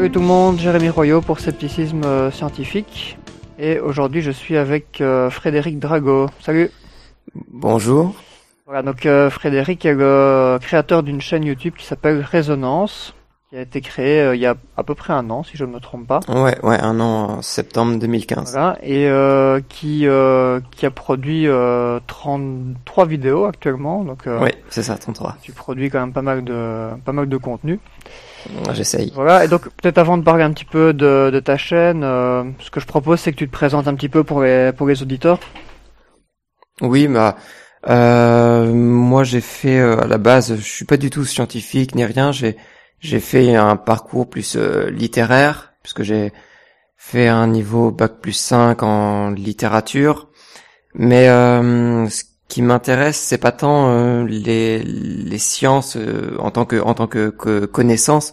Salut tout le monde, Jérémy Royot pour Scepticisme euh, Scientifique. Et aujourd'hui je suis avec euh, Frédéric Drago. Salut Bonjour. Voilà, donc euh, Frédéric est le créateur d'une chaîne YouTube qui s'appelle Résonance, qui a été créée euh, il y a à peu près un an, si je ne me trompe pas. Ouais, ouais, un an en septembre 2015. Voilà, et qui qui a produit euh, 33 vidéos actuellement. Donc Ouais, c'est ça, 33. tu produis quand même pas mal de pas mal de contenu. J'essaye. Voilà, et donc peut-être avant de parler un petit peu de, de ta chaîne, euh, ce que je propose c'est que tu te présentes un petit peu pour les pour les auditeurs. Oui, bah, euh, moi j'ai fait euh, à la base, je suis pas du tout scientifique ni rien. J'ai j'ai fait un parcours plus euh, littéraire puisque j'ai fait un niveau bac plus 5 en littérature. Mais euh, ce qui m'intéresse, c'est pas tant euh, les les sciences euh, en tant que en tant que, que connaissance.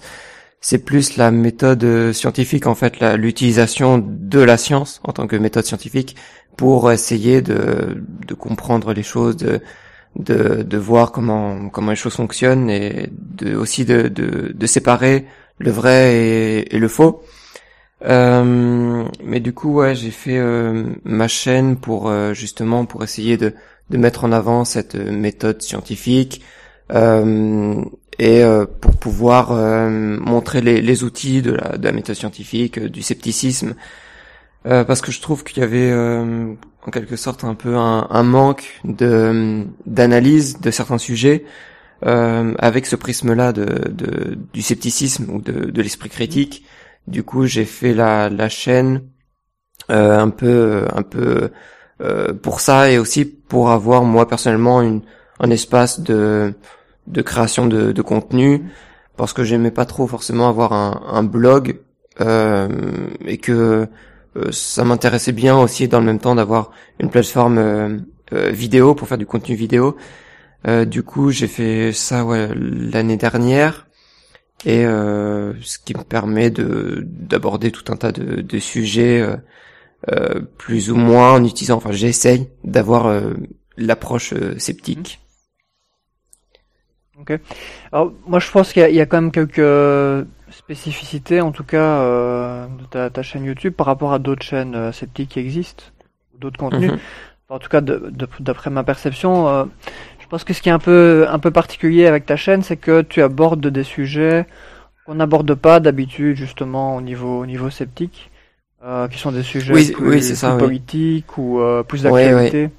C'est plus la méthode euh, scientifique en fait, l'utilisation de la science en tant que méthode scientifique pour essayer de, de comprendre les choses, de, de, de voir comment, comment les choses fonctionnent et de, aussi de, de, de séparer le vrai et, et le faux. Euh, mais du coup, ouais, j'ai fait euh, ma chaîne pour euh, justement pour essayer de, de mettre en avant cette euh, méthode scientifique euh, et euh, pour pouvoir montrer les, les outils de la, de la méthode scientifique, du scepticisme, parce que je trouve qu'il y avait en quelque sorte un peu un, un manque de d'analyse de certains sujets euh, avec ce prisme-là de, de du scepticisme ou de, de l'esprit critique. Du coup, j'ai fait la, la chaîne euh, un peu un peu euh, pour ça et aussi pour avoir moi personnellement une un espace de de création de, de contenu parce que j'aimais pas trop forcément avoir un, un blog euh, et que euh, ça m'intéressait bien aussi dans le même temps d'avoir une plateforme euh, euh, vidéo pour faire du contenu vidéo. Euh, du coup, j'ai fait ça ouais, l'année dernière et euh, ce qui me permet de d'aborder tout un tas de, de sujets euh, euh, plus ou moins en utilisant. Enfin, j'essaye d'avoir euh, l'approche euh, sceptique. Alors moi je pense qu'il y, y a quand même quelques spécificités en tout cas euh, de ta, ta chaîne YouTube par rapport à d'autres chaînes euh, sceptiques qui existent, ou d'autres contenus. Mhm. En tout cas d'après ma perception, euh, je pense que ce qui est un peu un peu particulier avec ta chaîne, c'est que tu abordes des sujets qu'on n'aborde pas d'habitude justement au niveau au niveau sceptique, euh, qui sont des sujets Oui, plus, oui, c'est ça, plus oui. politiques ou euh, plus d'actualité.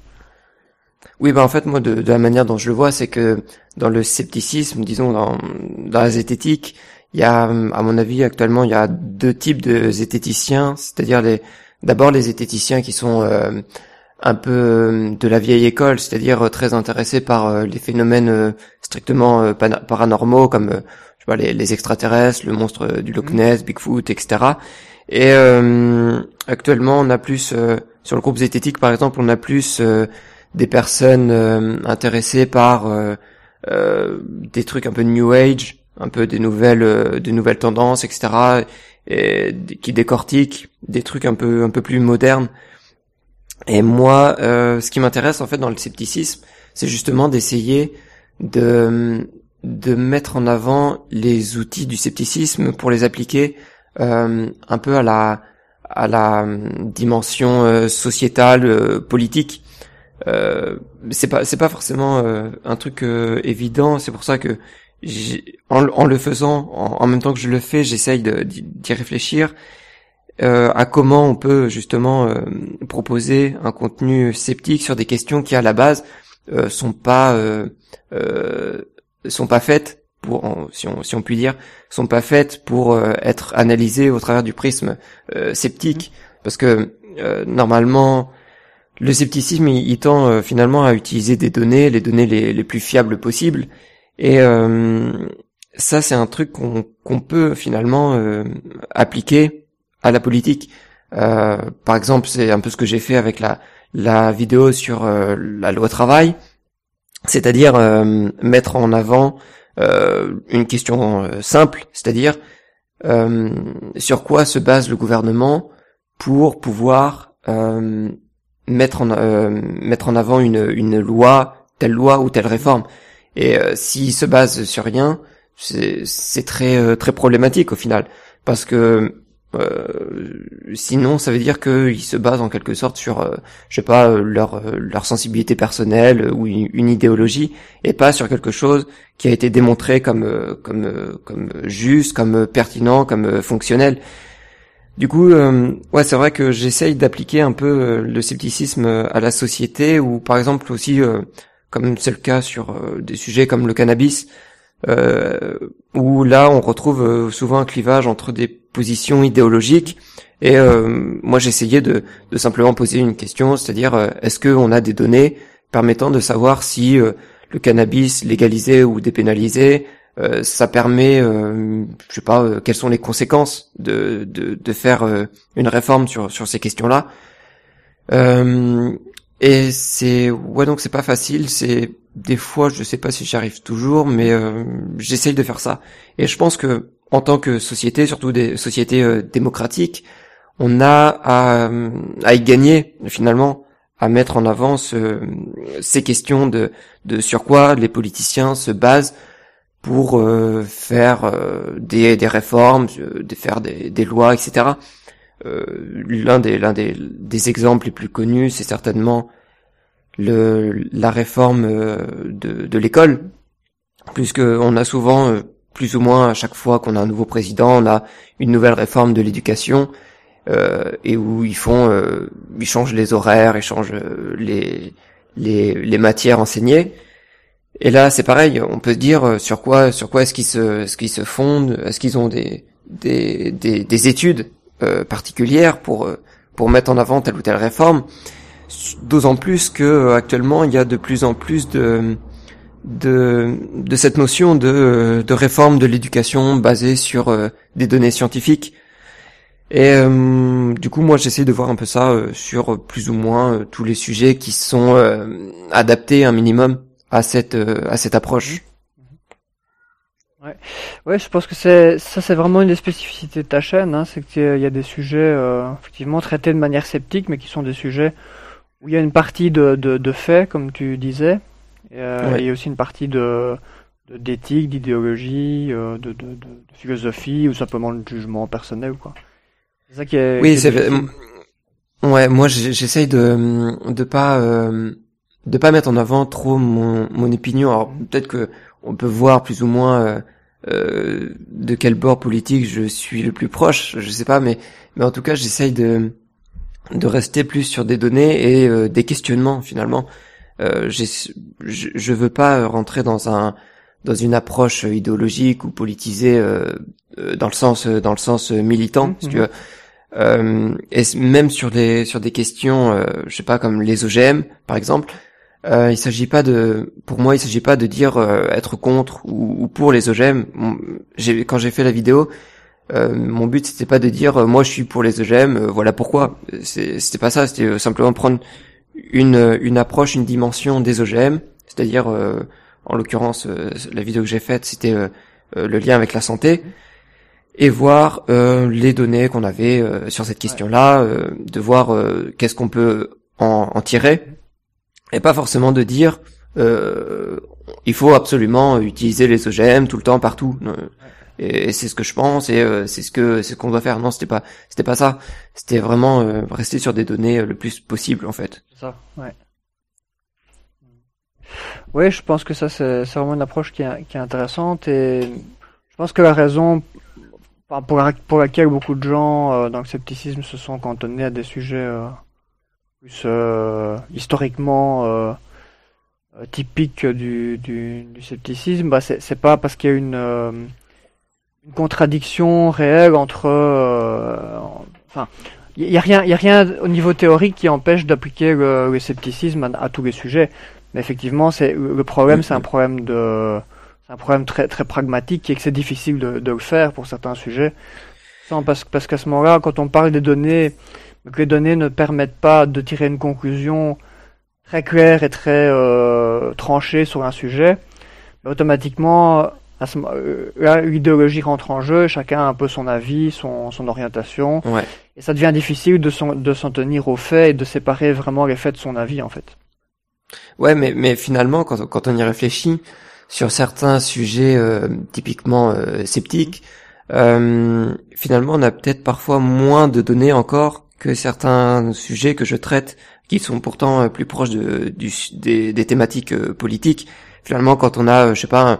Oui, bah en fait, moi, de, de la manière dont je le vois, c'est que dans le scepticisme, disons, dans, dans la zététique, il y a, à mon avis, actuellement, il y a deux types de zététiciens, c'est-à-dire les, d'abord les zététiciens qui sont euh, un peu de la vieille école, c'est-à-dire très intéressés par les phénomènes euh, strictement euh, paranormaux, comme les, les extraterrestres, le monstre euh, du Loch Ness, Bigfoot, etc. Et euh, actuellement, on a plus euh, sur le groupe zététique, par exemple, on a plus euh, des personnes euh, intéressées par euh, euh, des trucs un peu New Age, un peu des nouvelles, euh, des nouvelles tendances, etc. Et qui décortiquent des trucs un peu, un peu plus modernes. Et moi, euh, ce qui m'intéresse en fait dans le scepticisme, c'est justement d'essayer de de mettre en avant les outils du scepticisme pour les appliquer euh, un peu à la à la dimension euh, sociétale, euh, politique. Euh, c'est pas c'est pas forcément euh, un truc euh, évident. C'est pour ça que en, en le faisant, en, en même temps que je le fais, j'essaye d'y réfléchir euh, à comment on peut justement euh, proposer un contenu sceptique sur des questions qui à la base euh, sont pas euh, euh, sont pas faites pour si on si on peut dire sont pas faites pour euh, être analysées au travers du prisme euh, sceptique. Parce que euh, normalement le scepticisme il, il tend euh, finalement à utiliser des données les données les, les plus fiables possibles. Et euh, ça c'est un truc qu'on qu'on peut finalement euh, appliquer à la politique. Euh, par exemple c'est un peu ce que j'ai fait avec la la vidéo sur euh, la loi travail c'est-à-dire euh, mettre en avant euh, une question euh, simple, c'est-à-dire euh, sur quoi se base le gouvernement pour pouvoir euh, mettre en mettre en avant une une loi, telle loi ou telle réforme. Et s'il se base sur rien, c'est très très problématique au final, parce que euh, sinon, ça veut dire qu'ils se basent en quelque sorte sur, euh, je sais pas, euh, leur leur sensibilité personnelle ou une, idéologie, et pas sur quelque chose qui a été démontré comme comme comme juste, comme pertinent, comme fonctionnel. Du coup, ouais, c'est vrai que j'essaye d'appliquer un peu le scepticisme à la société, ou par exemple aussi, comme c'est le cas sur des sujets comme le cannabis, où là on retrouve souvent un clivage entre des position idéologique. Et euh, moi, j'essayais de, de, simplement poser une question, c'est-à-dire, euh, est-ce qu'on a des données permettant de savoir si euh, le cannabis légalisé ou dépénalisé, ça permet, je sais pas, quelles sont les conséquences de, de, de faire une réforme sur, sur ces questions-là. et c'est, ouais, donc c'est pas facile. C'est des fois, je sais pas si j'y arrive toujours, mais j'essaye de faire ça. Et je pense que en tant que société, surtout des sociétés euh, démocratiques, on a à, à, y gagner finalement à mettre en avant ces questions de, sur quoi les politiciens se basent pour euh, faire euh, des, des, réformes, de faire des, des lois, etc. l'un des l'un des, des, exemples les plus connus, c'est certainement le, la réforme de, de l'école, puisque on a souvent plus ou moins à chaque fois qu'on a un nouveau président, on a une nouvelle réforme de l'éducation euh, et où ils font, euh, ils changent les horaires, ils changent euh, les les, les matières enseignées. Et là, c'est pareil. On peut se dire euh, sur quoi, sur quoi est-ce qu'ils se, ce qu'ils se fondent Est-ce qu'ils ont des des, des, des études euh, particulières pour pour mettre en avant telle ou telle réforme D'autant plus que actuellement, il y a de plus en plus de de, de cette notion de, de réforme de l'éducation basée sur euh, des données scientifiques. Et euh, du coup, moi, j'essaie de voir un peu ça euh, sur plus ou moins tous les sujets qui sont adaptés un minimum à cette à cette approche. Ouais, ouais, je pense que c'est ça, c'est vraiment une des spécificités de ta chaîne, hein, c'est qu'il y a des sujets effectivement traités de manière sceptique, mais qui sont des sujets où il y a une partie de, de, de faits, comme tu disais, euh, il y a aussi une partie de d'éthique, d'idéologie, euh, de, de, de, philosophie ou simplement de jugement personnel quoi. C'est ça qui est. Oui, c'est. Ouais, moi j'essaye de de pas euh, de pas mettre en avant trop mon mon opinion. Alors peut-être que on peut voir plus ou moins euh, de quel bord politique je suis le plus proche, je sais pas, mais mais en tout cas j'essaye de de rester plus sur des données et des questionnements finalement. Euh, je, je veux pas rentrer dans un dans une approche idéologique ou politisée euh, euh, dans le sens dans le sens militant, si tu mhm. veux. Euh, et même sur des sur des questions, euh, je sais pas comme les OGM par exemple, euh, il s'agit pas de, pour moi, il s'agit pas de dire être contre ou, ou, pour les OGM. J'ai, quand j'ai fait la vidéo, mon but c'était pas de dire moi je suis pour les OGM, voilà pourquoi. C'était pas ça, c'était simplement prendre une, une approche, une dimension des OGM, c'est-à-dire, euh, en l'occurrence, euh, la vidéo que j'ai faite, c'était euh, le lien avec la santé, et voir les données qu'on avait sur cette question-là, de voir qu'est-ce qu'on peut en, en, tirer, et pas forcément de dire il faut absolument utiliser les OGM tout le temps, partout et, c'est ce que je pense et euh, c'est ce que c'est ce qu'on doit faire. Non, c'était pas c'était pas ça. C'était vraiment euh, rester sur des données euh, le plus possible en fait. Ça, ouais. Oui, je pense que ça c'est vraiment une approche qui est, qui est intéressante et je pense que la raison pour, pour laquelle beaucoup de gens dans le scepticisme se sont cantonnés à des sujets plus historiquement typiques du, du, du, scepticisme, bah c'est pas parce qu'il y a une une contradiction réelle entre, euh, enfin, il y a rien, y a rien au niveau théorique qui empêche d'appliquer le, scepticisme à, tous les sujets. Mais effectivement, c'est le problème, c'est un problème de, c'est un problème très très pragmatique et que c'est difficile de, de, le faire pour certains sujets. Parce, parce qu'à ce moment-là, quand on parle des données, que les données ne permettent pas de tirer une conclusion très claire et très euh, tranchée sur un sujet, automatiquement euh, là, l'idéologie rentre en jeu, chacun a un peu son avis, son, son orientation, ouais. et ça devient difficile de s'en, de s'en tenir aux faits et de séparer vraiment les faits de son avis en fait. Ouais, mais, mais finalement, quand, quand on y réfléchit, sur certains sujets euh, typiquement euh, sceptiques, finalement, on a peut-être parfois moins de données encore que certains sujets que je traite, qui sont pourtant plus proches de, du, des, des, thématiques politiques. Finalement, quand on a, je sais pas, un,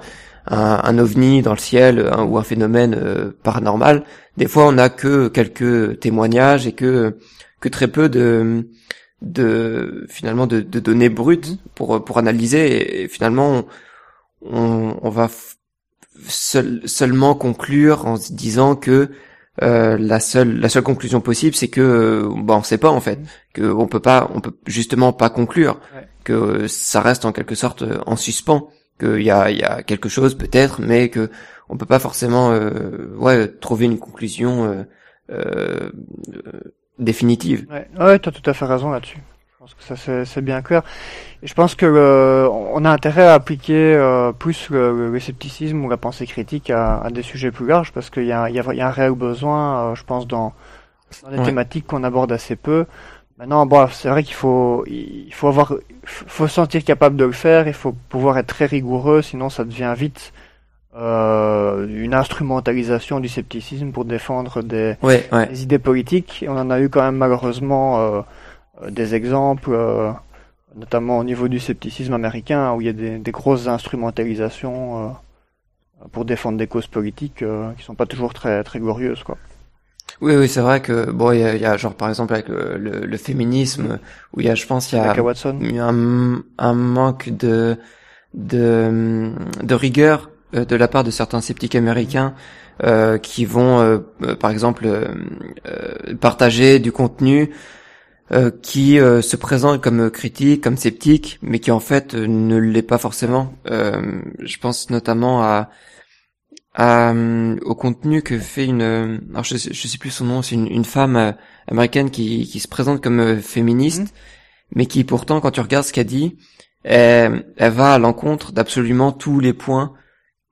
un, ovni dans le ciel ou un phénomène paranormal, des fois on a que quelques témoignages et que que très peu de de finalement de, de données brutes pour pour analyser. Et, finalement on, on va seul, seulement conclure en se disant que euh, la seule la seule conclusion possible c'est que euh, bah on sait pas en fait. Que on peut pas on peut justement pas conclure. Que ça reste en quelque sorte en suspens qu'il y a y a quelque chose peut-être mais que on peut pas forcément euh, ouais trouver une conclusion euh, euh, définitive. Ouais, ouais tu as tout à fait raison là-dessus. Je pense que ça c'est bien clair. Et je pense que euh, on a intérêt à appliquer euh, plus le, le, scepticisme ou la pensée critique à, à des sujets plus larges parce qu'il y a, y, a, y a un réel besoin, euh, je pense, dans, dans des thématiques qu'on aborde assez peu. Maintenant, bon, c'est vrai qu'il faut, il faut avoir, faut se sentir capable de le faire. Il faut pouvoir être très rigoureux, sinon ça devient vite euh, une instrumentalisation du scepticisme pour défendre des, des, idées politiques. on en a eu quand même malheureusement euh, des exemples, euh, notamment au niveau du scepticisme américain, où il y a des, des grosses instrumentalisations euh, pour défendre des causes politiques euh, qui sont pas toujours très très glorieuses, quoi. Oui, oui, c'est vrai que bon, il y a, y a, genre par exemple avec le, le, le féminisme où il y a, je pense, il y a, y a un, un manque de de, de rigueur euh, de la part de certains sceptiques américains euh, qui vont, euh, par exemple, partager du contenu qui se présente comme critique, comme sceptique, mais qui en fait ne l'est pas forcément. je pense notamment à, à au contenu que fait une, alors je, sais, je sais plus son nom, c'est une, une, femme américaine qui, qui se présente comme féministe, mmh. mais qui pourtant, quand tu regardes ce qu'elle dit, elle, elle va à l'encontre d'absolument tous les points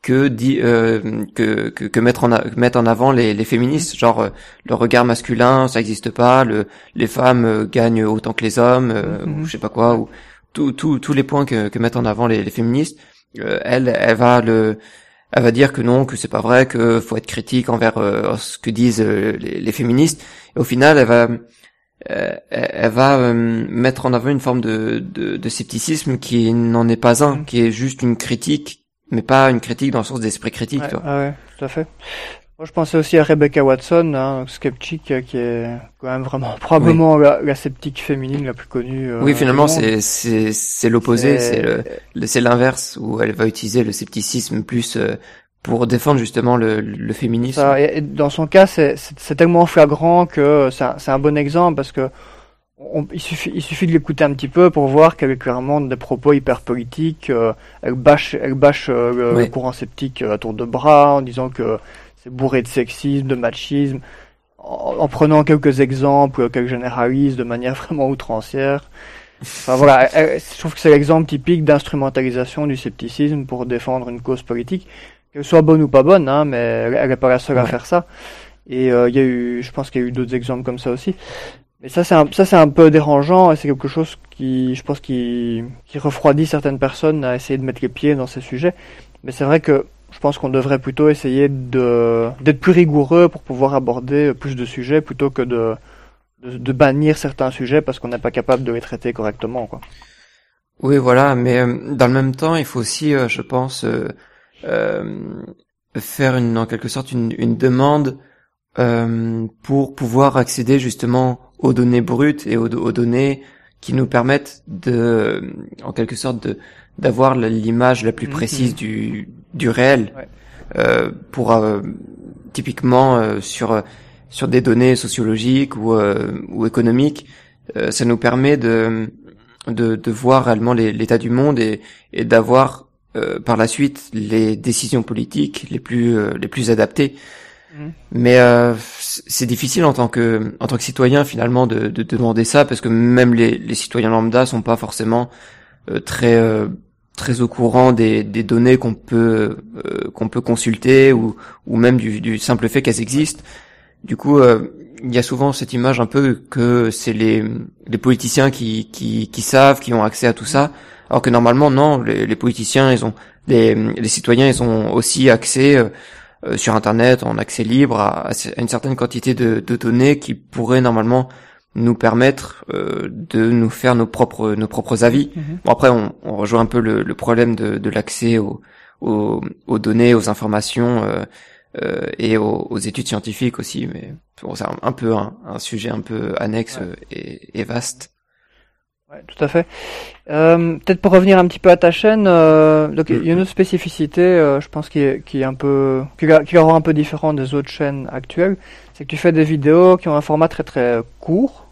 que, dit, euh, que, que, que, mettre en mettre en avant les, les féministes mm. genre euh, le regard masculin ça existe pas le les femmes euh, gagnent autant que les hommes mm-hmm. ou je sais pas quoi ou tous tous les points que, que mettent en avant les, les féministes elle elle va le elle va dire que non que c'est pas vrai que faut être critique envers ce que disent les, les, féministes et au final elle va elle va mettre en avant une forme de, de, de scepticisme qui n'en est pas un, mm. qui est juste une critique mais pas une critique dans le sens d'esprit critique. Ouais, Ah ouais, tout à fait. Moi, je pensais aussi à Rebecca Watson, hein, sceptique, euh, qui est quand même vraiment probablement la, sceptique féminine la plus connue. Euh, oui, finalement, c'est c'est c'est l'opposé, c'est le c'est l'inverse où elle va utiliser le scepticisme plus euh, pour défendre justement le, le féminisme. Ça, et, dans son cas, c'est c'est tellement flagrant que c'est un bon exemple parce que il, suffit, il suffit de l'écouter un petit peu pour voir qu'elle est clairement des propos hyper politiques. Euh, elle bâche, elle bâche euh, le, courant sceptique à tour de bras en disant que c'est bourré de sexisme, de machisme, en, prenant quelques exemples qu'elle généralise de manière vraiment outrancière. Enfin voilà, je trouve que c'est l'exemple typique d'instrumentalisation du scepticisme pour défendre une cause politique, qu'elle soit bonne ou pas bonne, hein, mais elle n'est pas la seule à faire ça. Et euh, il y a eu, je pense qu'il y a eu d'autres exemples comme ça aussi. Mais ça, c'est un, ça, c'est un peu dérangeant et c'est quelque chose qui, je pense, qui, qui refroidit certaines personnes à essayer de mettre les pieds dans ces sujets. Mais c'est vrai que je pense qu'on devrait plutôt essayer d'être plus rigoureux pour pouvoir aborder plus de sujets plutôt que de, de, bannir certains sujets parce qu'on n'est pas capable de les traiter correctement, quoi. Oui, voilà, mais euh, dans le même temps, il faut aussi, euh, je pense, euh, faire une, en quelque sorte une, une demande pour pouvoir accéder justement aux données brutes et aux, données qui nous permettent de, en quelque sorte, de d'avoir l'image la plus mhm. précise du du réel euh, pour euh, typiquement euh, sur sur des données sociologiques ou ou économiques, ça nous permet de de, de voir réellement l'état du monde et, et d'avoir par la suite les décisions politiques les plus les plus adaptées. Mhm. Mais euh, c'est difficile en tant que en tant que citoyen finalement de, de, demander ça parce que même les, les citoyens lambda sont pas forcément euh, très euh, très au courant des, des données qu'on peut qu'on peut consulter ou ou même du, simple fait qu'elles existent. Du coup, il y a souvent cette image un peu que c'est les les politiciens qui qui qui savent, qui ont accès à tout ça, alors que normalement non, les, les politiciens ils ont les les citoyens ils ont aussi accès sur Internet en accès libre à, une certaine quantité de, de, données qui pourraient normalement nous permettre de nous faire nos propres nos propres avis. Mhm. Bon après on, on, rejoint un peu le, le problème de, de l'accès aux, aux, aux, données, aux informations euh, et aux, études scientifiques aussi, mais bon, c'est un, peu un, sujet un peu annexe et, et, vaste. Ouais, tout à fait. Euh, Peut-être pour revenir un petit peu à ta chaîne, euh, donc il y a une autre spécificité, euh, je pense qui est, qui est un peu, qui, qui est un peu différent des autres chaînes actuelles, c'est que tu fais des vidéos qui ont un format très très court,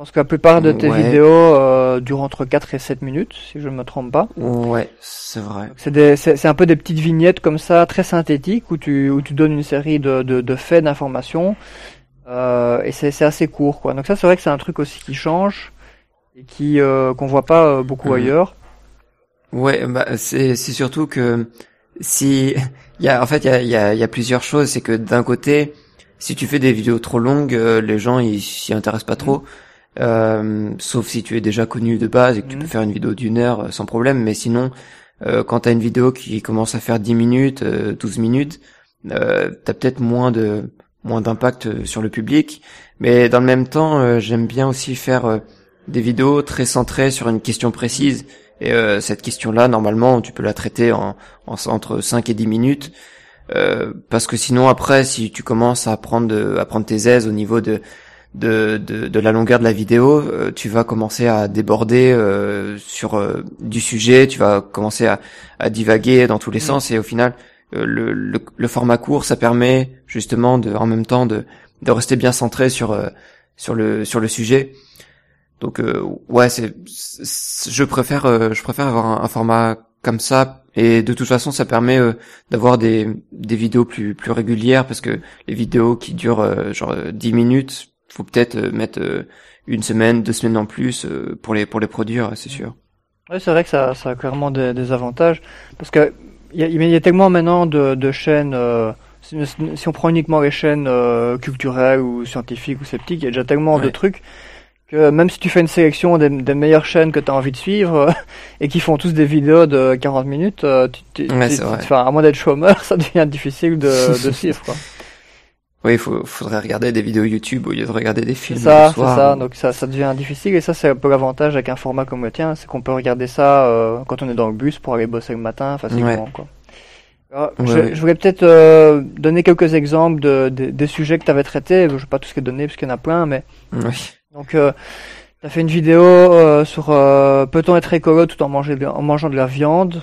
pense que la plupart de tes vidéos euh, durent entre 4 et 7 minutes, si je ne me trompe pas. Ouais, c'est vrai. C'est un peu des petites vignettes comme ça, très synthétiques, où tu, où tu donnes une série de, de, de faits, d'informations, euh, et c'est assez court, quoi. Donc ça, c'est vrai que c'est un truc aussi qui change, et qui euh, qu'on voit pas euh, beaucoup mhm. ailleurs. Ouais, bah, c'est surtout que si... Y a, en fait, il y a, y, a, y a plusieurs choses. C'est que d'un côté, si tu fais des vidéos trop longues, euh, les gens ils s'y intéressent pas trop. Euh, sauf si tu es déjà connu de base et que tu peux mhm. faire une vidéo d'une heure euh, sans problème. Mais sinon, euh, quand t'as une vidéo qui commence à faire 10 minutes, 12 minutes, euh, t'as peut-être moins de moins d'impact sur le public. Mais dans le même temps, j'aime bien aussi faire des vidéos très centrées sur une question précise. Et cette question-là, normalement, tu peux la traiter en, en entre 5 et 10 minutes. parce que sinon après si tu commences à prendre à prendre tes aises au niveau de de, de, de, la longueur de la vidéo, euh, tu vas commencer à déborder euh, sur euh, du sujet, tu vas commencer à, à divaguer dans tous les mm. sens et au final le, le, le, format court ça permet justement de en même temps de, de rester bien centré sur sur le sur le sujet. Donc ouais, c'est je préfère je préfère avoir un, un, format comme ça et de toute façon ça permet d'avoir des des vidéos plus plus régulières parce que les vidéos qui durent genre 10 minutes faut peut-être euh, mettre euh, une semaine, deux semaines en plus euh, pour les pour les produire, c'est sûr. Oui, c'est vrai que ça, ça a clairement des, des avantages parce que il y, y a, tellement maintenant de, de chaînes. si, si, on prend uniquement les chaînes culturelles ou scientifiques ou sceptiques, il y a déjà tellement de trucs que même si tu fais une sélection des, des meilleures chaînes que tu as envie de suivre et qui font tous des vidéos de 40 minutes, tu, tu, ouais, à moins d'être chômeur, ça devient difficile de, de suivre. Quoi. Oui, il faudrait regarder des vidéos YouTube au lieu de regarder des films. Ça, c'est ça. Donc ça, ça devient difficile et ça, c'est un peu l'avantage avec un format comme le tien, c'est qu'on peut regarder ça euh, quand on est dans le bus pour aller bosser le matin facilement. Quoi. je, je, voulais peut-être euh, donner quelques exemples de, des sujets que tu avais traités. Je vais pas tout ce que donner parce qu'il y en a plein, mais oui. donc euh, tu as fait une vidéo euh, sur peut-on être écolo tout en, manger, en mangeant de la viande?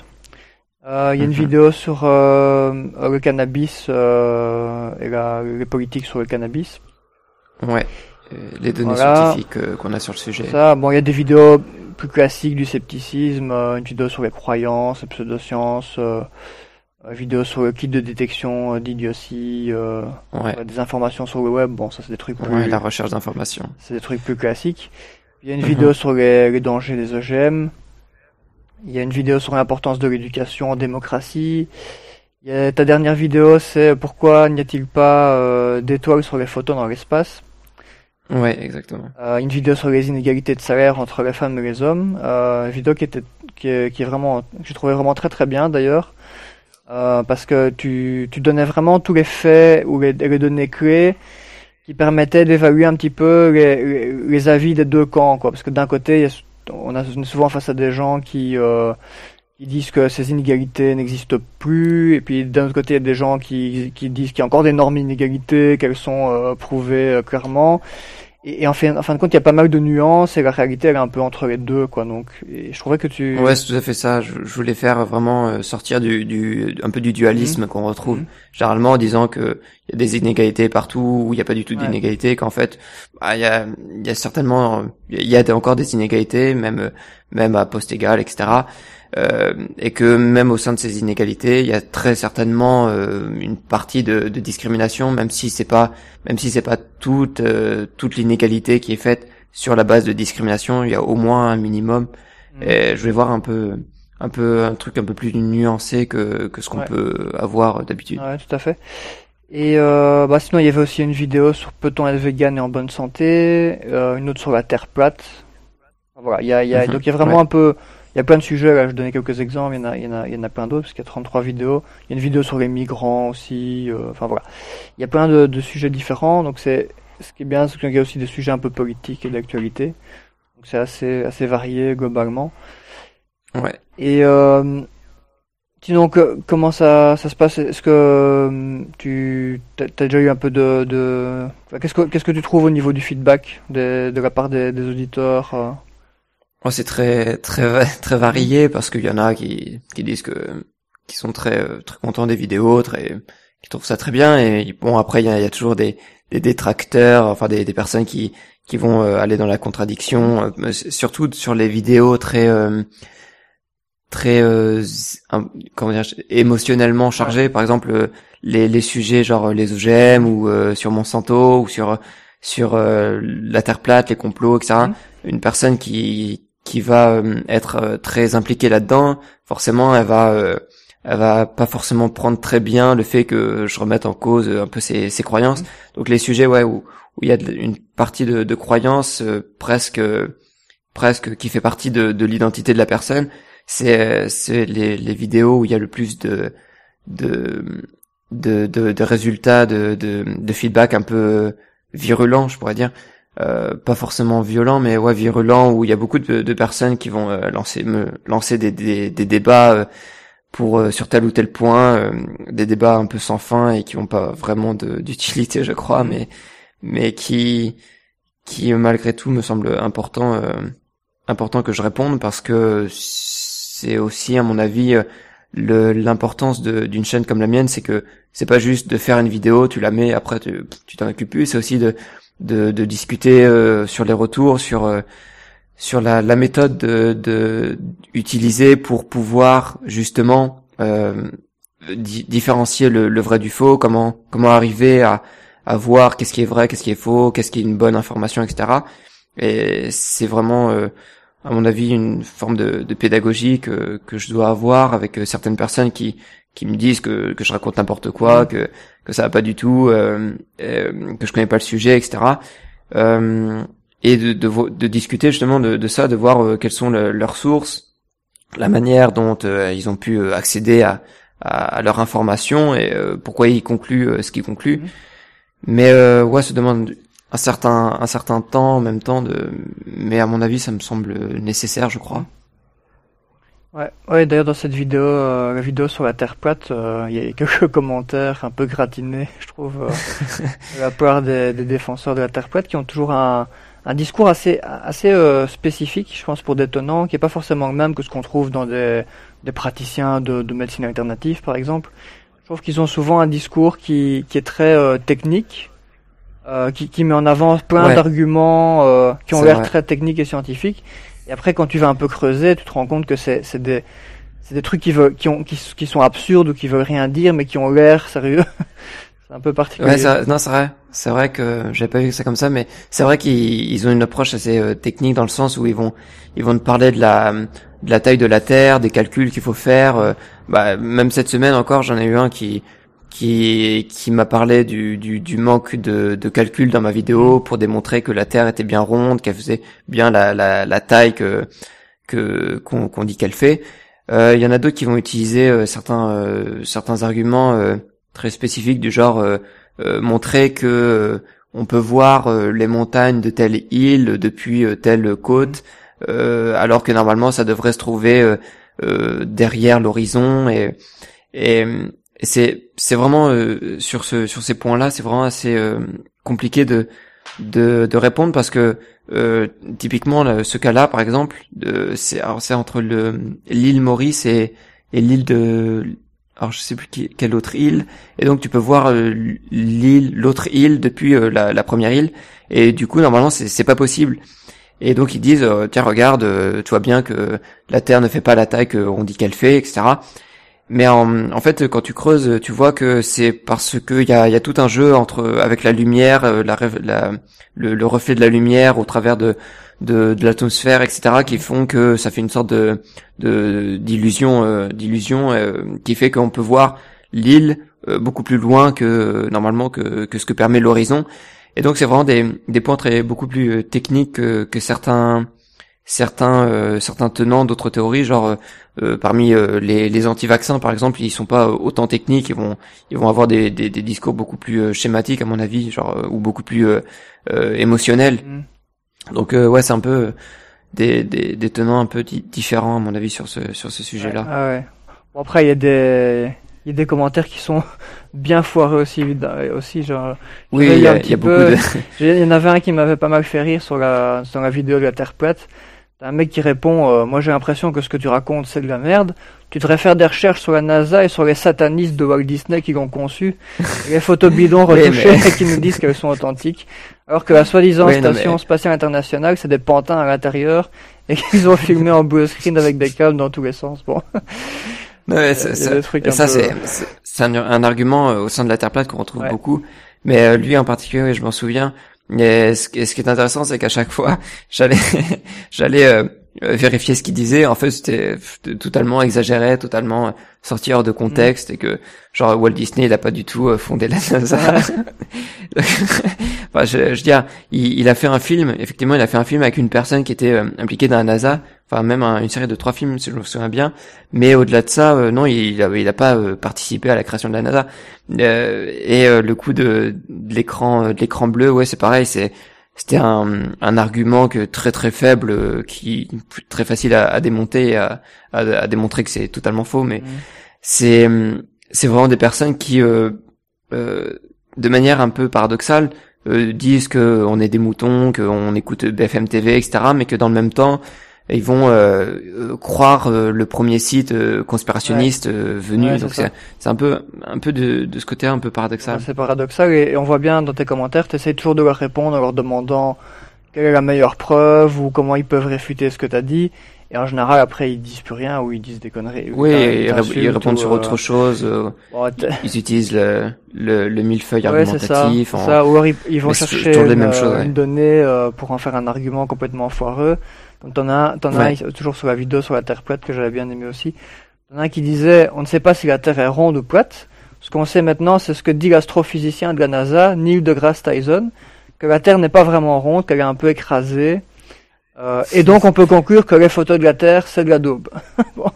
Euh, il y a une mhm. vidéo sur euh, le cannabis euh, et la, les politiques sur le cannabis. Ouais, les données scientifiques qu'on a sur le sujet. Ça, bon, il y a des vidéos plus classiques du scepticisme, une vidéo sur les croyances, les pseudosciences, une vidéo sur le kit de détection d'idiotie, ouais. des informations sur le web. Bon, ça c'est des trucs plus. Ouais, la recherche d'informations. C'est des trucs plus classiques. Il y a une mhm. vidéo sur les, les dangers des OGM. Il y a une vidéo sur l'importance de l'éducation en démocratie. Il y a, ta dernière vidéo, c'est pourquoi n'y a-t-il pas euh, d'étoiles sur les photos dans l'espace? Ouais, exactement. Euh, une vidéo sur les inégalités de salaire entre les femmes et les hommes. Euh, une vidéo qui était qui est, qui est vraiment, que j'ai trouvé vraiment très très bien d'ailleurs, euh, parce que tu, tu donnais vraiment tous les faits ou les, les données clés qui permettaient d'évaluer un petit peu les, les, avis des deux camps, quoi. Parce que d'un côté, il y a on est souvent face à des gens qui, euh, qui disent que ces inégalités n'existent plus, et puis d'un autre côté, il y a des gens qui, qui disent qu'il y a encore d'énormes inégalités, qu'elles sont euh, prouvées euh, clairement. Et, en, fin, en fin de compte, il y a pas mal de nuances et la réalité elle est un peu entre les deux, quoi. Donc, je trouvais que tu. Ouais, c'est tout à fait ça. Je, je voulais faire vraiment euh, sortir du, du, un peu du dualisme mhm. qu'on retrouve mhm. généralement en disant que il y a des inégalités partout où il n'y a pas du tout d'inégalités, qu'en fait, bah, il y a, y a certainement, il y a encore des inégalités, même, même à poste égal, etc. Euh, et que même au sein de ces inégalités, il y a très certainement euh, une partie de, de, discrimination, même si c'est pas, même si c'est pas toute euh, toute l'inégalité qui est faite sur la base de discrimination, il y a au moins un minimum. Mm. Et je vais voir un peu un peu un truc un peu plus nuancé que que ce qu'on peut avoir d'habitude. Ouais, tout à fait. Et euh, bah sinon il y avait aussi une vidéo sur peut-on être vegan et en bonne santé, une autre sur la terre plate. Voilà, il y a, il y a mm-hmm. donc il y a vraiment un peu il y a plein de sujets, là, je donnais quelques exemples, il y en a, il y en a, il y en a plein d'autres, parce qu'il y a 33 vidéos. Il y a une vidéo sur les migrants aussi, euh, enfin voilà. Il y a plein de, de sujets différents, donc c'est, ce qui est bien, c'est qu'il y a aussi des sujets un peu politiques et d'actualité. Donc c'est assez, assez varié globalement. Ouais. Et euh, sinon, que, comment ça, ça se passe? Est-ce que euh, tu as, déjà eu un peu de... de... qu'est-ce, que, qu'est-ce que tu trouves au niveau du feedback des- de la part des, des auditeurs Moi, c'est très très très varié parce qu'il y en a qui qui disent que qui sont très très contents des vidéos, très qui trouvent ça très bien et bon après il y a, il y a toujours des des détracteurs, enfin des des personnes qui qui vont euh, aller dans la contradiction, euh, surtout sur les vidéos très euh, très euh, comment dire émotionnellement chargées. Par exemple euh, les les sujets genre les OGM ou euh, sur Monsanto ou sur sur euh, la terre plate les complots etc Mhm. une personne qui qui va euh, être euh, très impliquée là-dedans. Forcément elle va euh, elle va pas forcément prendre très bien le fait que je remette en cause un peu ses, ses croyances. Donc les sujets ouais où où il y a une partie de, de croyances euh, presque presque qui fait partie de, de l'identité de la personne. C'est c'est les, les vidéos où il y a le plus de de de, de, de résultats de, de de feedback un peu virulent je pourrais dire euh, pas forcément violent mais ouais virulent où il y a beaucoup de, de personnes qui vont euh, lancer me lancer des, des, des débats euh, pour euh, sur tel ou tel point euh, des débats un peu sans fin et qui ont pas vraiment d'utilité je crois mais mais qui qui malgré tout me semble important euh, important que je réponde parce que c'est aussi à mon avis l'importance d'une chaîne comme la mienne c'est que c'est pas juste de faire une vidéo tu la mets après tu tu t'en occupes plus c'est aussi de de, de discuter euh, sur les retours sur euh, sur la, la méthode de, de utiliser pour pouvoir justement euh, di- différencier le, le vrai du faux comment comment arriver à à voir qu'est-ce qui est vrai qu'est-ce qui est faux qu'est-ce qui est une bonne information etc et c'est vraiment euh, à mon avis une forme de, de pédagogie que, que je dois avoir avec certaines personnes qui qui me disent que, que je raconte n'importe quoi que que ça va pas du tout euh, euh, que je connais pas le sujet etc euh, et de, de, de discuter justement de, de ça de voir euh, quelles sont le- leurs sources la manière dont euh, ils ont pu euh, accéder à, à, à leur information et pourquoi ils concluent ce qu'ils concluent. Mhm. mais euh, ouais ça demande un certain un certain temps en même temps de mais à mon avis ça me semble nécessaire je crois Ouais, ouais d'ailleurs dans cette vidéo, euh, la vidéo sur la Terre plate, euh, il y a quelques commentaires un peu gratinés, je trouve, euh, de la part des, des défenseurs de la Terre plate qui ont toujours un, un discours assez, assez euh, spécifique, je pense, pour détonnant, qui est pas forcément le même que ce qu'on trouve dans des, des praticiens de, de médecine alternative, par exemple. Je trouve qu'ils ont souvent un discours qui, qui est très euh, technique, euh, qui, qui met en avant plein Ouais. d'arguments euh, qui ont l'air très techniques et scientifiques. Et après, quand tu vas un peu creuser, tu te rends compte que c'est des c'est des trucs qui veulent qui ont qui, sont absurdes ou qui veulent rien dire mais qui ont l'air sérieux. c'est un peu particulier. Ouais, non, c'est vrai. C'est vrai que j'avais pas vu ça comme ça, mais c'est vrai qu'ils ils ont une approche assez euh, technique dans le sens où ils vont ils vont te parler de la de la taille de la Terre, des calculs qu'il faut faire. euh, bah, même cette semaine encore, j'en ai eu un qui qui qui m'a parlé du, du du manque de de calcul dans ma vidéo pour démontrer que la Terre était bien ronde, qu'elle faisait bien la la la taille que que qu'on qu'on dit qu'elle fait. Euh, Il y en a d'autres qui vont utiliser euh, certains euh, certains arguments euh, très spécifiques du genre euh, euh, montrer que euh, on peut voir euh, les montagnes de telle île depuis euh, telle côte, euh, alors que normalement ça devrait se trouver euh, euh, derrière l'horizon et, et c'est c'est vraiment euh, sur ce sur ces points-là c'est vraiment assez euh, compliqué de de de répondre parce que euh, typiquement ce cas-là par exemple c'est c'est entre le l'île Maurice et et l'île de alors je sais plus quelle autre île. Et donc tu peux voir euh, l'île l'autre île depuis euh, la, la première île. Et du coup normalement c'est c'est pas possible. Et donc ils disent euh, tiens regarde tu vois bien que la Terre ne fait pas la taille qu'on dit qu'elle fait etc mais en, en fait quand tu creuses tu vois que c'est parce que il y a, y a tout un jeu entre avec la lumière euh, la, la le, le reflet de la lumière au travers de de, de l'atmosphère etc qui font que ça fait une sorte de de d'illusion euh, d'illusion euh, qui fait qu'on peut voir l'île euh, beaucoup plus loin que normalement que que ce que permet l'horizon. Et donc c'est vraiment des des points très beaucoup plus euh, techniques que, que certains certains certains tenants d'autres théories, genre parmi les, les anti-vaccins par exemple, ils sont pas autant techniques, ils vont ils vont avoir des, des, des discours beaucoup plus schématiques à mon avis, genre ou beaucoup plus émotionnels. Mm. Donc ouais, c'est un peu des, des, des, tenants un peu différents à mon avis sur ce sur ce sujet-là. Ah ouais. Bon, après il y a des il y a des commentaires qui sont bien foireux aussi aussi genre oui il y, a, y a beaucoup de... il y en avait un qui m'avait pas mal fait rire sur la sur la vidéo de la Terre plate T'as un mec qui répond euh, Moi j'ai l'impression que ce que tu racontes c'est de la merde. Tu devrais faire des recherches sur la NASA et sur les satanistes de Walt Disney qui l'ont conçu. les photos bidons retouchées qui nous disent qu'elles sont authentiques. Alors que la soi-disant station spatiale internationale c'est des pantins à l'intérieur et qu'ils ont filmé en blue screen avec des câbles dans tous les sens. Bon. Ouais, ça, ça c'est un, argument euh, au sein de la Terre plate qu'on retrouve beaucoup. Mais euh, lui en particulier, je m'en souviens, et ce, qui est intéressant, c'est qu'à chaque fois, j'allais, j'allais euh, vérifier ce qu'il disait. En fait, c'était totalement exagéré, totalement sorti hors de contexte, et que genre Walt Disney, il a pas du tout euh, fondé la NASA. enfin, je, je veux dire, il, il, a fait un film. Effectivement, il a fait un film avec une personne qui était euh, impliquée dans la NASA. Enfin, même une série de trois films, si je me souviens bien. Mais au-delà de ça, non, il, il a, pas participé à la création de la NASA. et le coup de, de l'écran, de l'écran bleu, ouais, c'est pareil. C'est c'était un, un, argument que très très faible, euh, qui très facile à, à démonter, à, à, démontrer que c'est totalement faux. Mais mmh. c'est c'est vraiment des personnes qui, euh, euh, de manière un peu paradoxale, euh, disent que on est des moutons, qu'on écoute BFM TV, etc. Mais que dans le même temps, ils vont euh, euh, croire euh, le premier site conspirationniste venu. donc c'est un peu un peu de, de ce côté un peu paradoxal. c'est paradoxal et, on voit bien dans tes commentaires, tu essaies toujours de leur répondre en leur demandant quelle est la meilleure preuve ou comment ils peuvent réfuter ce que tu as dit. Et en général, après, ils disent plus rien ou ils disent des conneries. Oui, ils, répondent sur autre chose. ils utilisent le, le, le millefeuille argumentatif. ça. Ou alors ils, vont chercher une, une, donnée pour en faire un argument complètement foireux. Donc t'en as, t'en as toujours sur la vidéo sur la Terre plate que j'avais bien aimé aussi. T'en as un qui disait, on ne sait pas si la Terre est ronde ou plate. Ce qu'on sait maintenant, c'est ce que dit l'astrophysicien de la NASA, Neil deGrasse Tyson, que la Terre n'est pas vraiment ronde, qu'elle est un peu écrasée. Euh, et donc on peut conclure que les photos de la Terre, c'est de la daube. bon.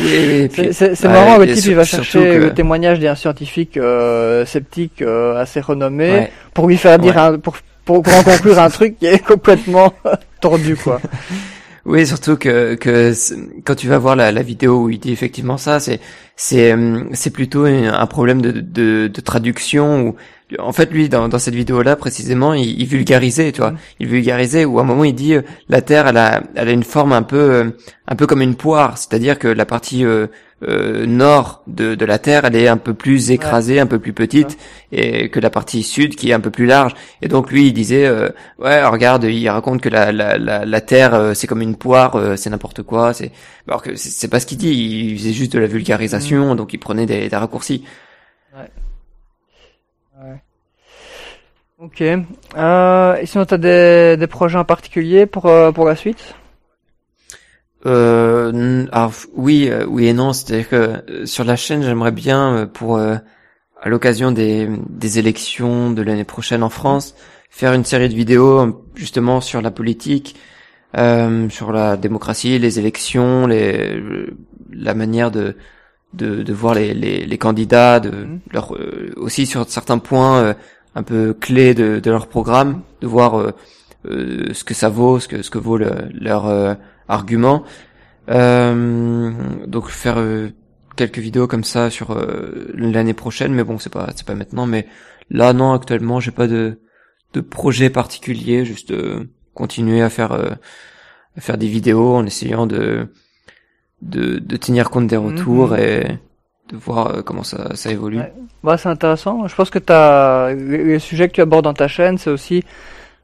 Oui, oui, c'est marrant, le type il va chercher le témoignage d'un scientifique euh, sceptique euh, assez renommé pour lui faire dire un, pour, pour, pour en conclure un truc qui est complètement tordu quoi. Oui, surtout que, que quand tu vas voir la, la vidéo où il dit effectivement ça, c'est c'est c'est plutôt un problème de, de, de traduction ou en fait lui dans, dans cette vidéo là précisément il, il vulgarisait tu vois mm. il vulgarisait où à un moment il dit euh, la terre elle a elle a une forme un peu euh, un peu comme une poire c'est-à-dire que la partie euh, nord de, de la Terre, elle est un peu plus écrasée, un peu plus petite, et que la partie sud qui est un peu plus large. Et donc lui, il disait, euh, ouais, regarde, il raconte que la, la, la, la Terre, euh, c'est comme une poire, c'est n'importe quoi. C'est alors que c'est pas ce qu'il dit. Il faisait juste de la vulgarisation, mm. donc il prenait des, des raccourcis. Ouais. Ok. Euh, et sinon, t'as des, des projets en particulier pour pour la suite? Euh, alors oui, euh, oui et non. C'est-à-dire que euh, sur la chaîne, j'aimerais bien euh, pour à l'occasion des, des élections de l'année prochaine en France, faire une série de vidéos justement sur la politique, euh, sur la démocratie, les élections, les, la manière de, de, de voir les, les, les, candidats, de mhm. leur, aussi sur certains points un peu clés de, de leur programme, de voir ce que ça vaut, ce que, ce que vaut le, leur argument. Euh, donc faire euh, quelques vidéos comme ça sur euh, l'année prochaine, mais bon c'est pas c'est pas maintenant. Mais là non actuellement j'ai pas de de projet particulier, juste continuer à faire à faire des vidéos en essayant de de, de tenir compte des retours mhm. et de voir comment ça, ça évolue. Bah, c'est intéressant. Je pense que as, le sujet que tu abordes dans ta chaîne, c'est aussi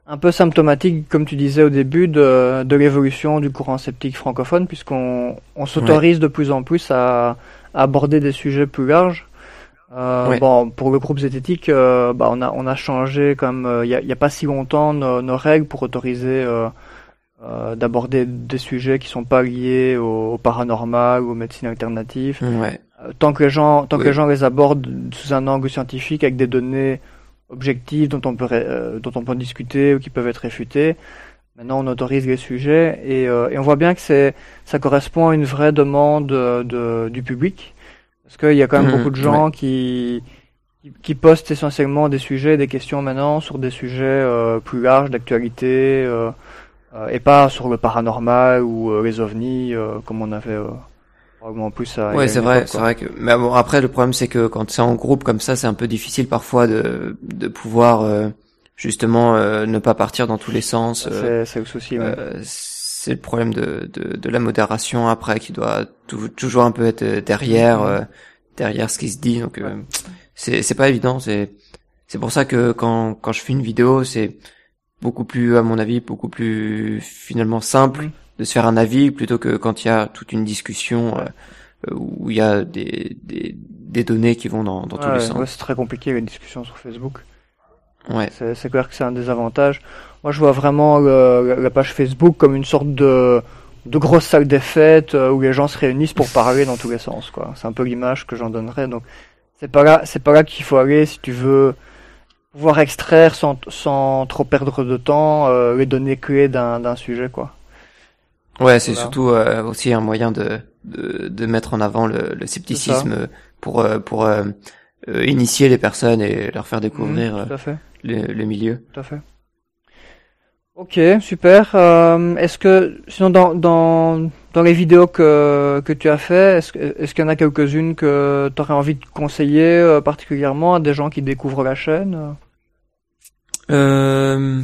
un peu symptomatique, comme tu disais au début, de, de l'évolution du courant sceptique francophone, puisqu'on on, s'autorise de plus en plus à, aborder des sujets plus larges. Euh, Bon, pour le groupe zététique, euh, bah, on a on a changé comme euh, il y, a, pas si longtemps nos, nos règles pour autoriser euh, euh, d'aborder des sujets qui sont pas liés au, paranormal ou aux médecines alternatives. Ouais. Tant que les gens tant que les gens les abordent sous un angle scientifique avec des données objectifs dont on peut euh, dont on peut discuter ou qui peuvent être réfutés, Maintenant, on autorise les sujets et, et on voit bien que c'est ça correspond à une vraie demande de, du public parce qu'il y a quand même mmh, beaucoup de gens qui qui postent essentiellement des sujets, des questions maintenant sur des sujets euh, plus larges d'actualité euh, euh, et pas sur le paranormal ou les ovnis comme on avait plus à. Ouais, c'est vrai, c'est vrai que. Mais bon, après le problème c'est que quand c'est en groupe comme ça, c'est un peu difficile parfois de de pouvoir justement ne pas partir dans tous les sens. c'est le souci. c'est le problème de, de, de la modération après qui doit toujours un peu être derrière mmh. derrière ce qui se dit donc c'est c'est pas évident. C'est c'est pour ça que quand quand je fais une vidéo, c'est beaucoup plus à mon avis beaucoup plus finalement simple de se faire un avis plutôt que quand il y a toute une discussion euh, où il y a des, des des données qui vont dans dans tous les sens. Ouais, c'est très compliqué les discussions sur Facebook. Ouais. C'est clair que c'est un désavantage. Moi, je vois vraiment la page Facebook comme une sorte de de grosse salle des fêtes euh, où les gens se réunissent pour parler dans tous les sens quoi. C'est un peu l'image que j'en donnerais donc c'est pas là, c'est pas là qu'il faut aller si tu veux pouvoir extraire sans, sans trop perdre de temps euh, les données clés d'un, d'un sujet, quoi. Ouais, c'est surtout euh, aussi un moyen de, de, de, mettre en avant le, le scepticisme pour euh, pour euh, initier les personnes et leur faire découvrir mmh, le, le, milieu. Tout à fait. Ok, super. Euh, est-ce que, sinon, dans, dans, dans les vidéos que, que tu as fait, est-ce, est-ce qu'il y en a quelques-unes que tu aurais envie de conseiller euh, particulièrement à des gens qui découvrent la chaîne euh,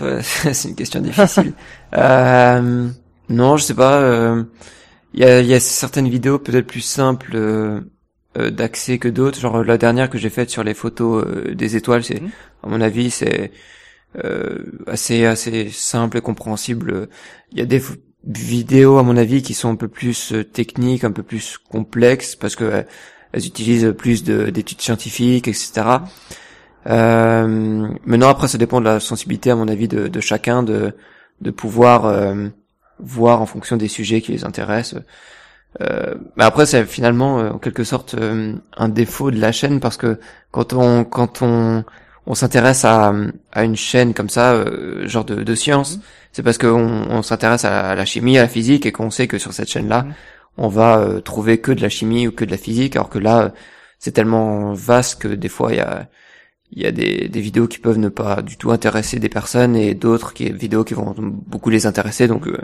C'est une question difficile. euh, non, je sais pas. Il y, a, y a certaines vidéos peut-être plus simples d'accès que d'autres. Genre la dernière que j'ai faite sur les photos des étoiles, c'est, mmh. à mon avis, c'est euh, assez assez simple et compréhensible. Il y a des vidéos à mon avis qui sont un peu plus euh, techniques, un peu plus complexes parce que euh, elles utilisent plus d'études scientifiques, etc. Euh, maintenant après ça dépend de la sensibilité à mon avis de, de chacun de de pouvoir euh, voir en fonction des sujets qui les intéressent. Euh, mais après c'est finalement en quelque sorte un défaut de la chaîne parce que quand on quand on on s'intéresse à, à une chaîne comme ça, euh, genre de, de science, mhm. c'est parce qu'on on, s'intéresse à, la chimie, à la physique, et qu'on sait que sur cette chaîne-là, mhm. on va euh, trouver que de la chimie ou que de la physique, alors que là, c'est tellement vaste que des fois, il y a, il y a des, des, vidéos qui peuvent ne pas du tout intéresser des personnes, et d'autres qui vidéos qui vont beaucoup les intéresser. Donc, euh,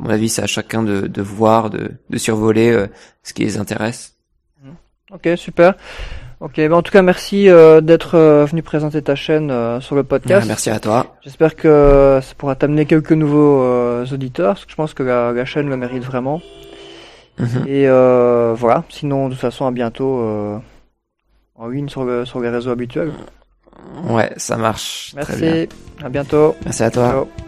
à mon avis, c'est à chacun de, de voir, de, de survoler ce qui les intéresse. Mhm. Ok, super. Ok, ben en tout cas merci euh, d'être euh, venu présenter ta chaîne euh, sur le podcast. merci à toi. J'espère que ça pourra t'amener quelques nouveaux auditeurs, parce que je pense que la, la chaîne le mérite vraiment. Mhm. Et voilà, sinon de toute façon à bientôt en ligne sur, le, sur les réseaux habituels. Ouais, ça marche. Merci, à bientôt. Merci à toi. Ciao.